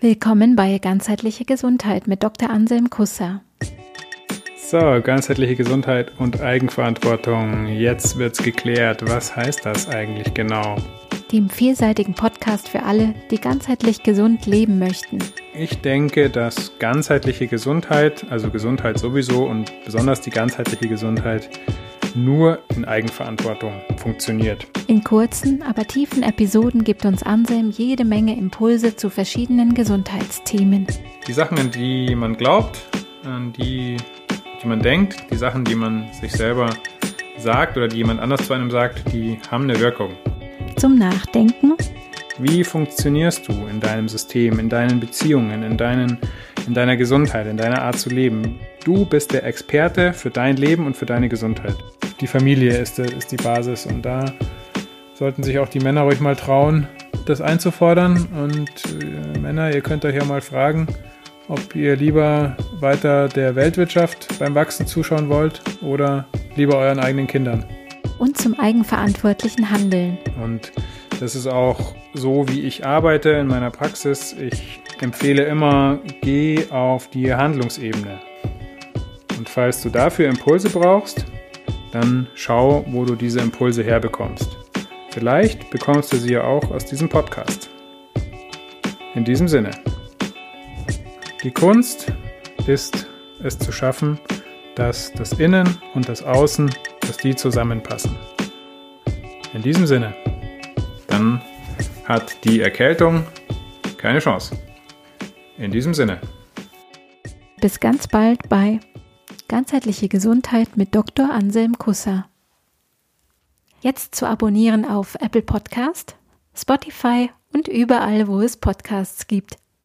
Willkommen bei Ganzheitliche Gesundheit mit Dr. Anselm Kusser. So, ganzheitliche Gesundheit und Eigenverantwortung. Jetzt wird's geklärt. Was heißt das eigentlich genau? Dem vielseitigen Podcast für alle, die ganzheitlich gesund leben möchten. Ich denke, dass ganzheitliche Gesundheit, also Gesundheit sowieso und besonders die ganzheitliche Gesundheit, nur in Eigenverantwortung funktioniert. In kurzen, aber tiefen Episoden gibt uns Anselm jede Menge Impulse zu verschiedenen Gesundheitsthemen. Die Sachen, an die man glaubt, an die, die man denkt, die Sachen, die man sich selber sagt oder die jemand anders zu einem sagt, die haben eine Wirkung. Zum Nachdenken. Wie funktionierst du in deinem System, in deinen Beziehungen, in, deinen, in deiner Gesundheit, in deiner Art zu leben? Du bist der Experte für dein Leben und für deine Gesundheit die Familie ist, ist die Basis. Und da sollten sich auch die Männer ruhig mal trauen, das einzufordern. Und äh, Männer, ihr könnt euch ja mal fragen, ob ihr lieber weiter der Weltwirtschaft beim Wachsen zuschauen wollt oder lieber euren eigenen Kindern. Und zum eigenverantwortlichen Handeln. Und das ist auch so, wie ich arbeite in meiner Praxis. Ich empfehle immer, geh auf die Handlungsebene. Und falls du dafür Impulse brauchst, dann schau, wo du diese Impulse herbekommst. Vielleicht bekommst du sie ja auch aus diesem Podcast. In diesem Sinne. Die Kunst ist es zu schaffen, dass das Innen und das Außen, dass die zusammenpassen. In diesem Sinne. Dann hat die Erkältung keine Chance. In diesem Sinne. Bis ganz bald bei Ganzheitliche Gesundheit mit Dr. Anselm Kusser. Jetzt zu abonnieren auf Apple Podcast, Spotify und überall, wo es Podcasts gibt.